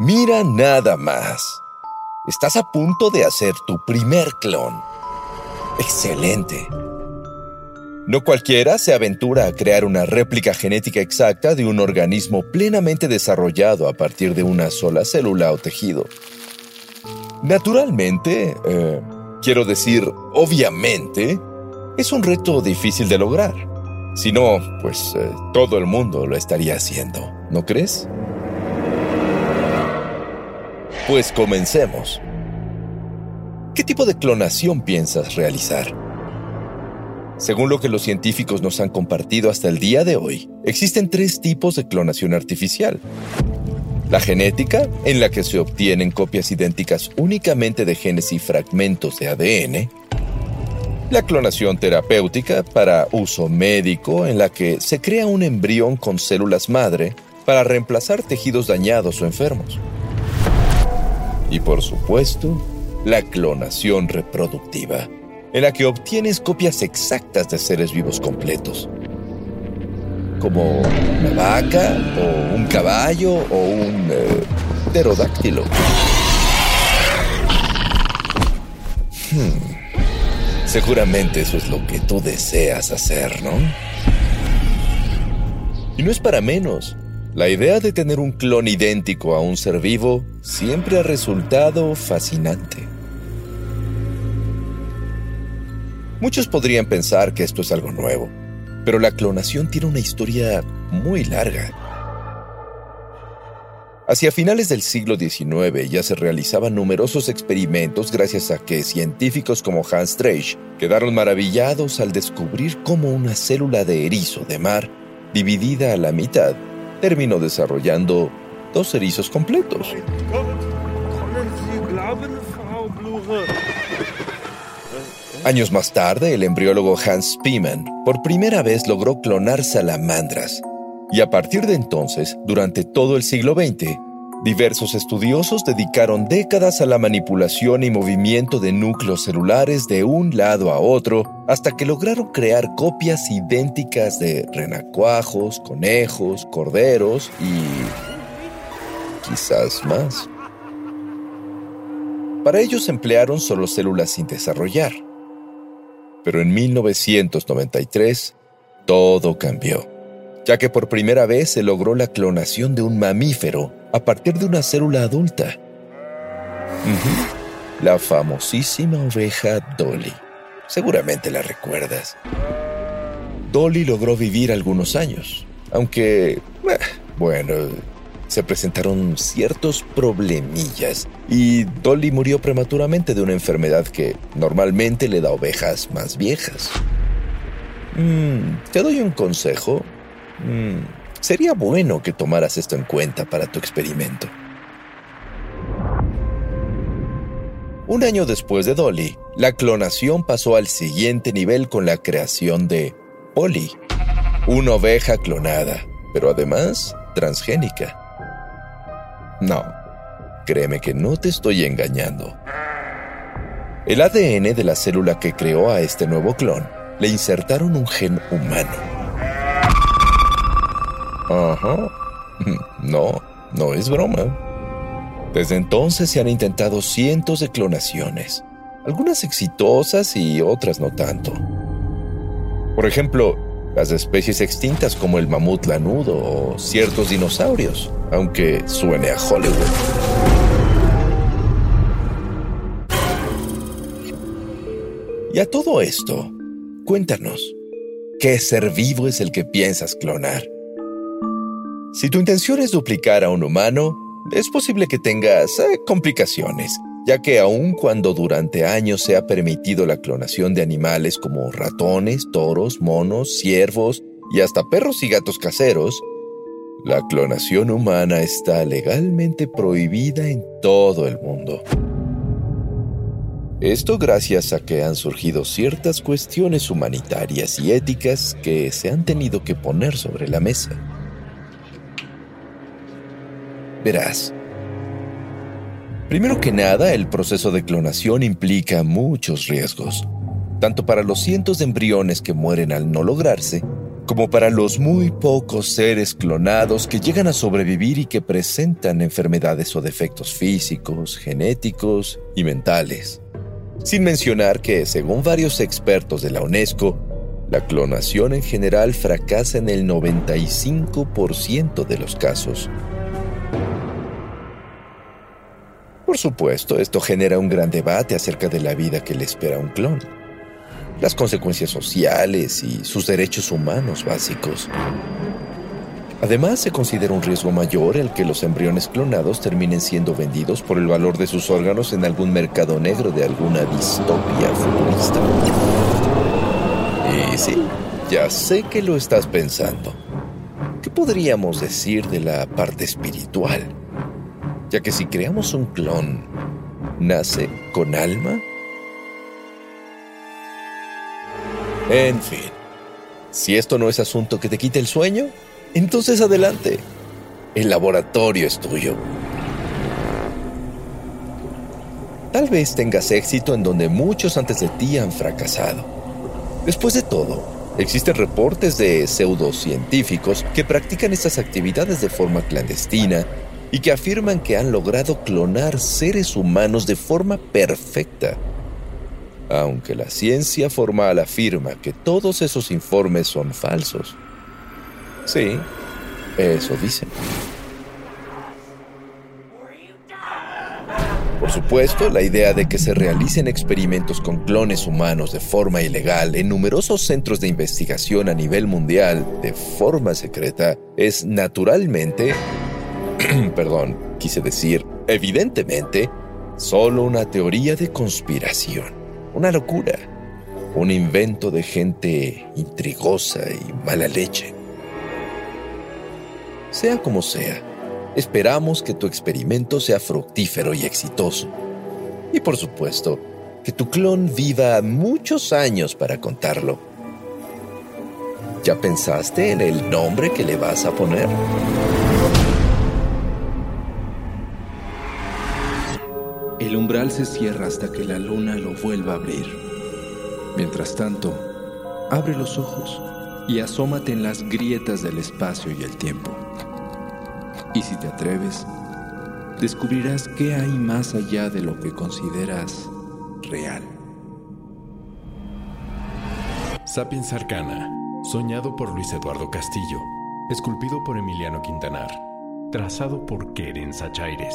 Mira nada más. Estás a punto de hacer tu primer clon. Excelente. No cualquiera se aventura a crear una réplica genética exacta de un organismo plenamente desarrollado a partir de una sola célula o tejido. Naturalmente, eh, quiero decir, obviamente, es un reto difícil de lograr. Si no, pues eh, todo el mundo lo estaría haciendo, ¿no crees? Pues comencemos. ¿Qué tipo de clonación piensas realizar? Según lo que los científicos nos han compartido hasta el día de hoy, existen tres tipos de clonación artificial. La genética, en la que se obtienen copias idénticas únicamente de genes y fragmentos de ADN. La clonación terapéutica para uso médico, en la que se crea un embrión con células madre para reemplazar tejidos dañados o enfermos. Y por supuesto, la clonación reproductiva, en la que obtienes copias exactas de seres vivos completos. Como una vaca, o un caballo, o un eh, pterodáctilo. Hmm. Seguramente eso es lo que tú deseas hacer, ¿no? Y no es para menos. La idea de tener un clon idéntico a un ser vivo siempre ha resultado fascinante. Muchos podrían pensar que esto es algo nuevo, pero la clonación tiene una historia muy larga. Hacia finales del siglo XIX ya se realizaban numerosos experimentos gracias a que científicos como Hans Streich quedaron maravillados al descubrir cómo una célula de erizo de mar, dividida a la mitad, terminó desarrollando dos erizos completos. Años más tarde, el embriólogo Hans Spemann por primera vez logró clonar salamandras. Y a partir de entonces, durante todo el siglo XX, diversos estudiosos dedicaron décadas a la manipulación y movimiento de núcleos celulares de un lado a otro hasta que lograron crear copias idénticas de renacuajos, conejos, corderos y quizás más. Para ellos emplearon solo células sin desarrollar. Pero en 1993 todo cambió, ya que por primera vez se logró la clonación de un mamífero a partir de una célula adulta. La famosísima oveja Dolly. Seguramente la recuerdas. Dolly logró vivir algunos años, aunque, eh, bueno, se presentaron ciertos problemillas y Dolly murió prematuramente de una enfermedad que normalmente le da ovejas más viejas. Mm, ¿Te doy un consejo? Mm, sería bueno que tomaras esto en cuenta para tu experimento. Un año después de Dolly, la clonación pasó al siguiente nivel con la creación de Polly, una oveja clonada, pero además transgénica. No, créeme que no te estoy engañando. El ADN de la célula que creó a este nuevo clon le insertaron un gen humano. Ajá. No, no es broma. Desde entonces se han intentado cientos de clonaciones, algunas exitosas y otras no tanto. Por ejemplo, las especies extintas como el mamut lanudo o ciertos dinosaurios, aunque suene a Hollywood. Y a todo esto, cuéntanos, ¿qué ser vivo es el que piensas clonar? Si tu intención es duplicar a un humano, es posible que tengas eh, complicaciones ya que aun cuando durante años se ha permitido la clonación de animales como ratones, toros, monos, ciervos y hasta perros y gatos caseros, La clonación humana está legalmente prohibida en todo el mundo. Esto gracias a que han surgido ciertas cuestiones humanitarias y éticas que se han tenido que poner sobre la mesa. Verás, primero que nada, el proceso de clonación implica muchos riesgos, tanto para los cientos de embriones que mueren al no lograrse, como para los muy pocos seres clonados que llegan a sobrevivir y que presentan enfermedades o defectos físicos, genéticos y mentales. Sin mencionar que, según varios expertos de la UNESCO, la clonación en general fracasa en el 95% de los casos. Por supuesto, esto genera un gran debate acerca de la vida que le espera a un clon, las consecuencias sociales y sus derechos humanos básicos. Además, se considera un riesgo mayor el que los embriones clonados terminen siendo vendidos por el valor de sus órganos en algún mercado negro de alguna distopia futurista. Y sí, ya sé que lo estás pensando. ¿Qué podríamos decir de la parte espiritual? Ya que si creamos un clon, ¿nace con alma? En fin, si esto no es asunto que te quite el sueño, entonces adelante. El laboratorio es tuyo. Tal vez tengas éxito en donde muchos antes de ti han fracasado. Después de todo, existen reportes de pseudocientíficos que practican estas actividades de forma clandestina y que afirman que han logrado clonar seres humanos de forma perfecta. Aunque la ciencia formal afirma que todos esos informes son falsos. Sí, eso dicen. Por supuesto, la idea de que se realicen experimentos con clones humanos de forma ilegal en numerosos centros de investigación a nivel mundial de forma secreta es naturalmente, perdón, quise decir, evidentemente, solo una teoría de conspiración, una locura, un invento de gente intrigosa y mala leche. Sea como sea, esperamos que tu experimento sea fructífero y exitoso. Y por supuesto, que tu clon viva muchos años para contarlo. ¿Ya pensaste en el nombre que le vas a poner? El umbral se cierra hasta que la luna lo vuelva a abrir. Mientras tanto, abre los ojos y asómate en las grietas del espacio y el tiempo. Y si te atreves, descubrirás qué hay más allá de lo que consideras real. Sapiens Arcana, soñado por Luis Eduardo Castillo, esculpido por Emiliano Quintanar, trazado por Keren Sachaires.